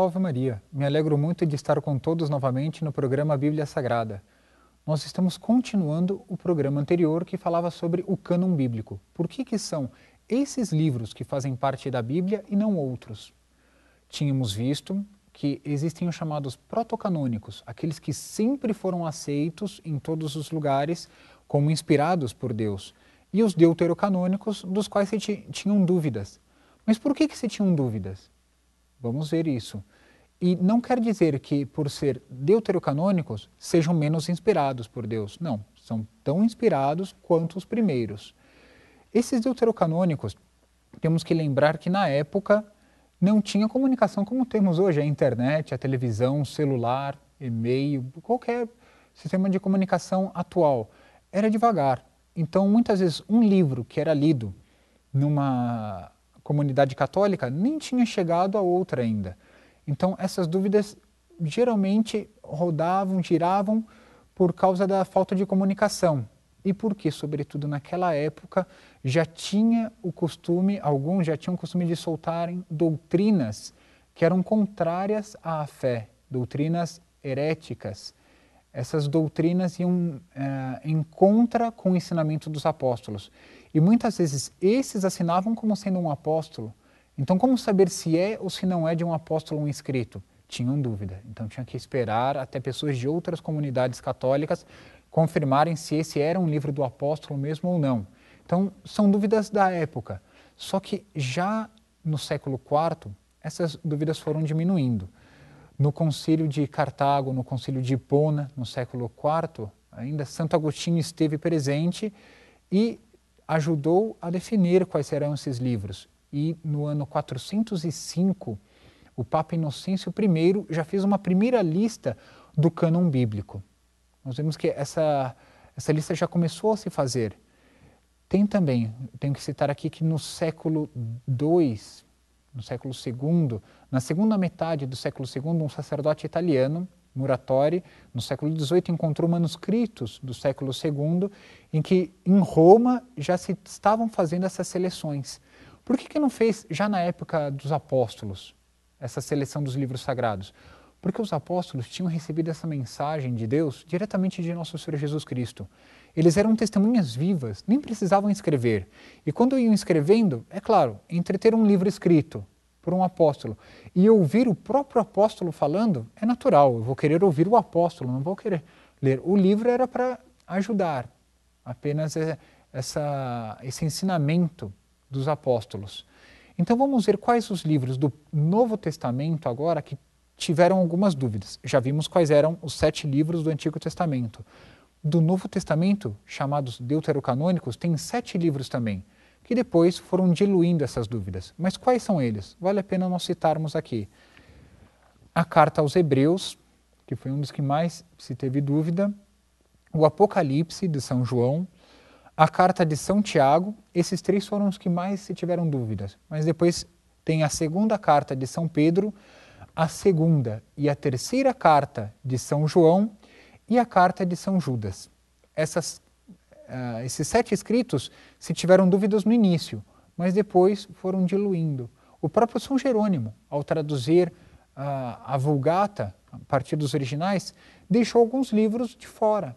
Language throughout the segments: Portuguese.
Salve Maria! Me alegro muito de estar com todos novamente no programa Bíblia Sagrada. Nós estamos continuando o programa anterior que falava sobre o cânon bíblico. Por que, que são esses livros que fazem parte da Bíblia e não outros? Tínhamos visto que existem os chamados protocanônicos, aqueles que sempre foram aceitos em todos os lugares como inspirados por Deus, e os deuterocanônicos, dos quais se tinham dúvidas. Mas por que, que se tinham dúvidas? Vamos ver isso. E não quer dizer que, por ser deuterocanônicos, sejam menos inspirados por Deus. Não, são tão inspirados quanto os primeiros. Esses deuterocanônicos, temos que lembrar que na época não tinha comunicação como temos hoje, a internet, a televisão, celular, e-mail, qualquer sistema de comunicação atual. Era devagar. Então, muitas vezes, um livro que era lido numa comunidade católica nem tinha chegado a outra ainda. Então, essas dúvidas geralmente rodavam, giravam por causa da falta de comunicação. E porque, sobretudo naquela época, já tinha o costume, alguns já tinham o costume de soltarem doutrinas que eram contrárias à fé, doutrinas heréticas. Essas doutrinas iam é, em contra com o ensinamento dos apóstolos. E muitas vezes esses assinavam como sendo um apóstolo. Então, como saber se é ou se não é de um apóstolo um escrito? Tinham dúvida. Então, tinha que esperar até pessoas de outras comunidades católicas confirmarem se esse era um livro do apóstolo mesmo ou não. Então, são dúvidas da época. Só que já no século IV, essas dúvidas foram diminuindo. No concílio de Cartago, no concílio de Hipona, no século IV, ainda Santo Agostinho esteve presente e ajudou a definir quais serão esses livros. E no ano 405, o Papa Inocêncio I já fez uma primeira lista do cânon bíblico. Nós vemos que essa, essa lista já começou a se fazer. Tem também, tenho que citar aqui que no século II, no século II, na segunda metade do século II, um sacerdote italiano Muratori, no século XVIII, encontrou manuscritos do século II em que em Roma já se estavam fazendo essas seleções. Por que, que não fez já na época dos apóstolos essa seleção dos livros sagrados? Porque os apóstolos tinham recebido essa mensagem de Deus diretamente de nosso Senhor Jesus Cristo. Eles eram testemunhas vivas, nem precisavam escrever. E quando iam escrevendo, é claro, entreter um livro escrito por um apóstolo e ouvir o próprio apóstolo falando é natural. Eu vou querer ouvir o apóstolo, não vou querer ler. O livro era para ajudar, apenas é, essa, esse ensinamento dos apóstolos. Então vamos ver quais os livros do Novo Testamento agora que tiveram algumas dúvidas. Já vimos quais eram os sete livros do Antigo Testamento. Do Novo Testamento, chamados deuterocanônicos, tem sete livros também que depois foram diluindo essas dúvidas. Mas quais são eles? Vale a pena nós citarmos aqui. A carta aos Hebreus, que foi um dos que mais se teve dúvida, o Apocalipse de São João, a carta de São Tiago, esses três foram os que mais se tiveram dúvidas. Mas depois tem a segunda carta de São Pedro, a segunda e a terceira carta de São João e a carta de São Judas. Essas uh, esses sete escritos se tiveram dúvidas no início, mas depois foram diluindo. O próprio São Jerônimo, ao traduzir uh, a Vulgata, a partir dos originais, deixou alguns livros de fora.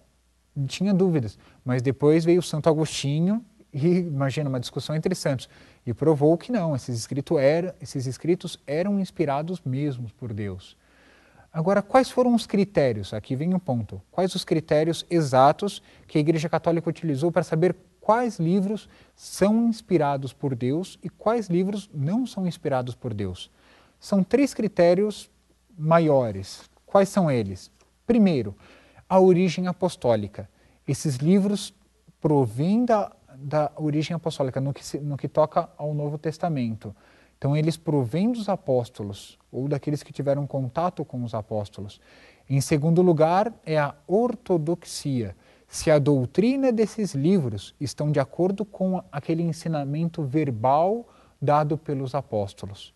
Tinha dúvidas, mas depois veio Santo Agostinho e, imagina, uma discussão entre santos, e provou que não, esses escritos, era, esses escritos eram inspirados mesmos por Deus. Agora, quais foram os critérios? Aqui vem um ponto. Quais os critérios exatos que a Igreja Católica utilizou para saber quais livros são inspirados por Deus e quais livros não são inspirados por Deus? São três critérios maiores. Quais são eles? Primeiro, a origem apostólica. Esses livros provêm da, da origem apostólica no que, se, no que toca ao Novo Testamento. Então, eles provêm dos apóstolos ou daqueles que tiveram contato com os apóstolos. Em segundo lugar, é a ortodoxia. Se a doutrina desses livros estão de acordo com aquele ensinamento verbal dado pelos apóstolos.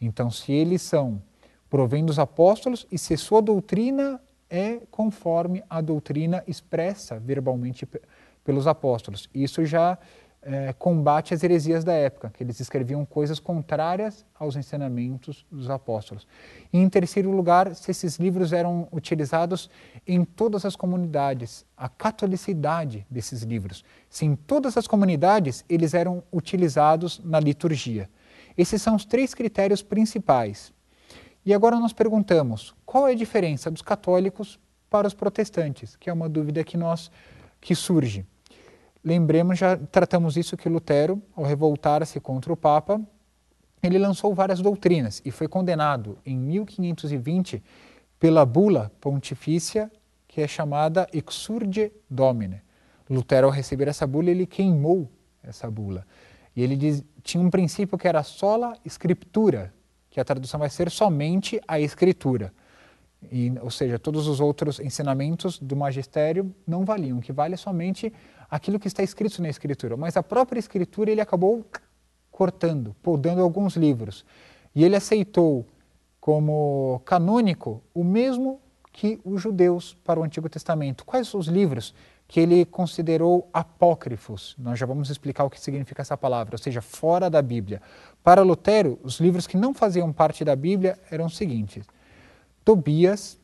Então, se eles são provém dos apóstolos e se sua doutrina é conforme a doutrina expressa verbalmente pelos apóstolos. Isso já é, combate às heresias da época, que eles escreviam coisas contrárias aos ensinamentos dos apóstolos. E, em terceiro lugar, se esses livros eram utilizados em todas as comunidades, a catolicidade desses livros. Se em todas as comunidades eles eram utilizados na liturgia. Esses são os três critérios principais. E agora nós perguntamos, qual é a diferença dos católicos para os protestantes? Que é uma dúvida que nós que surge. Lembremos, já tratamos isso que Lutero, ao revoltar-se contra o Papa, ele lançou várias doutrinas e foi condenado em 1520 pela bula pontifícia que é chamada Exurge Domine. Lutero, ao receber essa bula, ele queimou essa bula. E ele diz, tinha um princípio que era sola scriptura, que a tradução vai ser somente a escritura. E, ou seja, todos os outros ensinamentos do magistério não valiam, o que vale é somente aquilo que está escrito na escritura. Mas a própria escritura ele acabou cortando, podando alguns livros. E ele aceitou como canônico o mesmo que os judeus para o Antigo Testamento. Quais os livros que ele considerou apócrifos? Nós já vamos explicar o que significa essa palavra, ou seja, fora da Bíblia. Para Lutero, os livros que não faziam parte da Bíblia eram os seguintes: Tobias,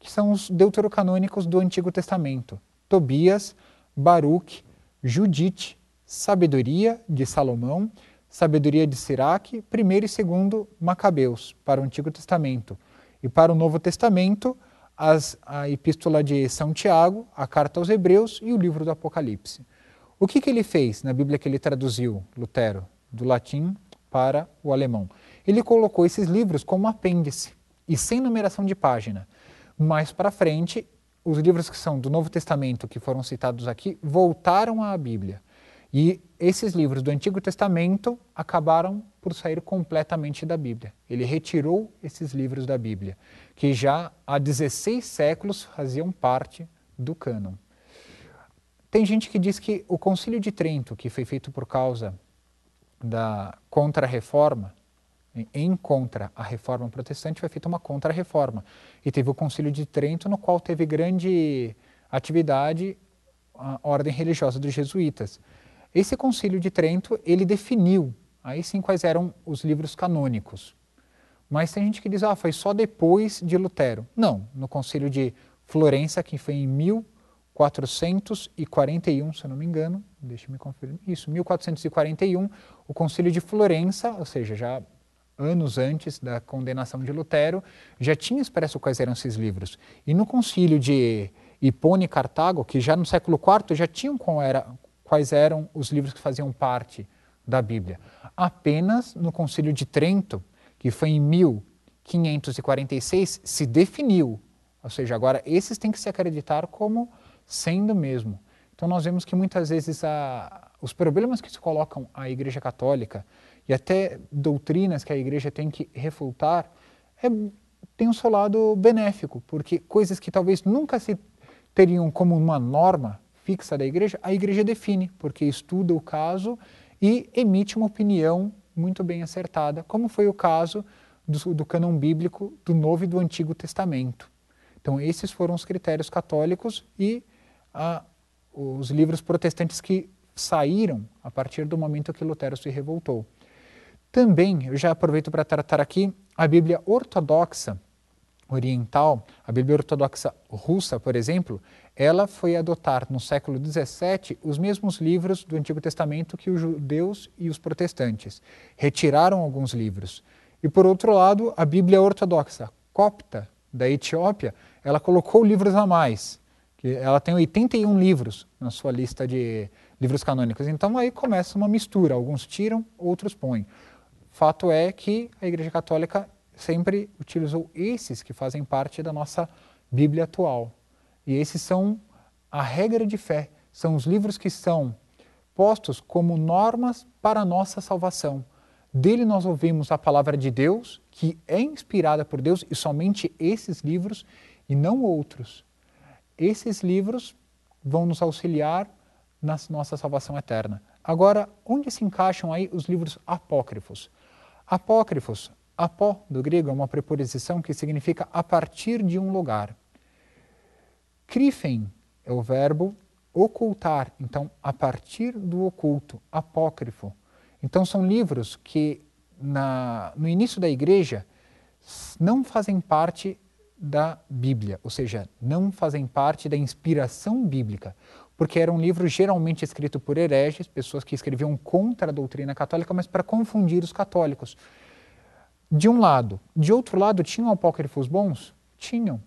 que são os deuterocanônicos do Antigo Testamento. Tobias, Baruch, Judite, Sabedoria de Salomão, Sabedoria de Siraque, primeiro e segundo Macabeus, para o Antigo Testamento. E para o Novo Testamento, as, a Epístola de São Tiago, a Carta aos Hebreus e o livro do Apocalipse. O que, que ele fez na Bíblia que ele traduziu, Lutero, do latim para o alemão? Ele colocou esses livros como apêndice e sem numeração de página. Mais para frente, os livros que são do Novo Testamento, que foram citados aqui, voltaram à Bíblia. E esses livros do Antigo Testamento acabaram por sair completamente da Bíblia. Ele retirou esses livros da Bíblia, que já há 16 séculos faziam parte do cânon. Tem gente que diz que o Concílio de Trento, que foi feito por causa da contra-reforma, em contra a reforma protestante, foi feita uma contra-reforma. E teve o Concílio de Trento, no qual teve grande atividade a ordem religiosa dos jesuítas. Esse Concílio de Trento, ele definiu, aí sim, quais eram os livros canônicos. Mas tem gente que diz, ah, foi só depois de Lutero. Não, no Concílio de Florença, que foi em 1441, se eu não me engano, deixe-me confirmar, isso, 1441, o Concílio de Florença, ou seja, já anos antes da condenação de Lutero, já tinha expresso quais eram esses livros. E no concílio de Hipone e Cartago, que já no século IV já tinham era, quais eram os livros que faziam parte da Bíblia. Apenas no concílio de Trento, que foi em 1546, se definiu, ou seja, agora esses têm que se acreditar como sendo mesmo. Então nós vemos que muitas vezes a, os problemas que se colocam à Igreja Católica e até doutrinas que a igreja tem que refutar, é, tem o seu lado benéfico, porque coisas que talvez nunca se teriam como uma norma fixa da igreja, a igreja define, porque estuda o caso e emite uma opinião muito bem acertada, como foi o caso do, do bíblico do Novo e do Antigo Testamento. Então, esses foram os critérios católicos e ah, os livros protestantes que saíram a partir do momento que Lutero se revoltou. Também, eu já aproveito para tratar aqui a Bíblia ortodoxa oriental, a Bíblia ortodoxa russa, por exemplo, ela foi adotar no século XVII os mesmos livros do Antigo Testamento que os judeus e os protestantes. Retiraram alguns livros. E por outro lado, a Bíblia ortodoxa copta da Etiópia, ela colocou livros a mais. Que ela tem 81 livros na sua lista de livros canônicos. Então aí começa uma mistura, alguns tiram, outros põem. Fato é que a Igreja Católica sempre utilizou esses que fazem parte da nossa Bíblia atual. E esses são a regra de fé, são os livros que são postos como normas para a nossa salvação. Dele nós ouvimos a palavra de Deus, que é inspirada por Deus, e somente esses livros e não outros. Esses livros vão nos auxiliar na nossa salvação eterna. Agora, onde se encaixam aí os livros apócrifos? Apócrifos, apó do grego é uma preposição que significa a partir de um lugar. Krifen é o verbo ocultar, então a partir do oculto, apócrifo. Então são livros que na, no início da igreja não fazem parte da Bíblia, ou seja, não fazem parte da inspiração bíblica, porque era um livro geralmente escrito por hereges, pessoas que escreviam contra a doutrina católica, mas para confundir os católicos. De um lado. De outro lado, tinham apócrifos bons? Tinham.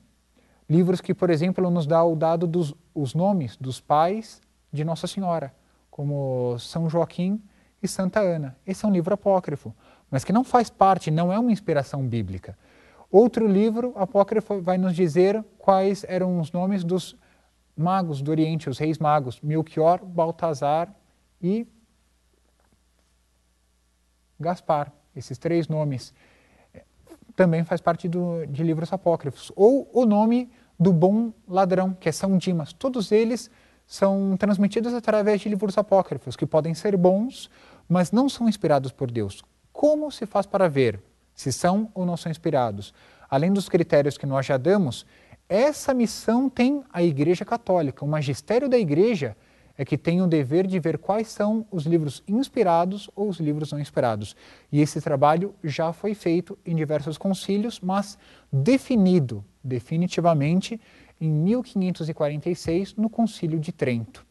Livros que, por exemplo, nos dá o dado dos os nomes dos pais de Nossa Senhora, como São Joaquim e Santa Ana. Esse é um livro apócrifo, mas que não faz parte, não é uma inspiração bíblica. Outro livro apócrifo vai nos dizer quais eram os nomes dos magos do Oriente, os reis magos, Melchior, Baltazar e Gaspar. Esses três nomes também faz parte do, de livros apócrifos. Ou o nome do bom ladrão, que é São Dimas. Todos eles são transmitidos através de livros apócrifos, que podem ser bons, mas não são inspirados por Deus. Como se faz para ver se são ou não são inspirados? Além dos critérios que nós já damos, essa missão tem a Igreja Católica. O magistério da Igreja é que tem o dever de ver quais são os livros inspirados ou os livros não inspirados. E esse trabalho já foi feito em diversos concílios, mas definido definitivamente em 1546 no Concílio de Trento.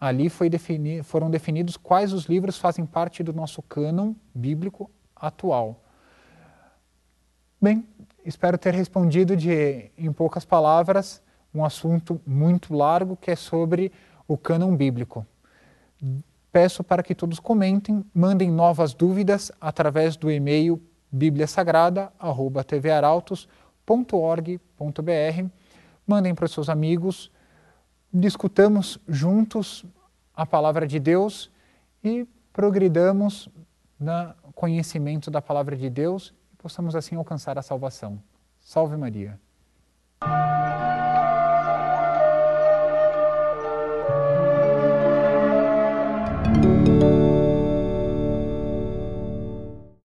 Ali defini foram definidos quais os livros fazem parte do nosso cânon bíblico atual. Bem, espero ter respondido de, em poucas palavras um assunto muito largo que é sobre o cânon bíblico. Peço para que todos comentem, mandem novas dúvidas através do e-mail bibliasagrada@tvarautos.org.br. Mandem para os seus amigos, discutamos juntos a palavra de Deus e progridamos no conhecimento da palavra de Deus possamos assim alcançar a salvação. Salve Maria.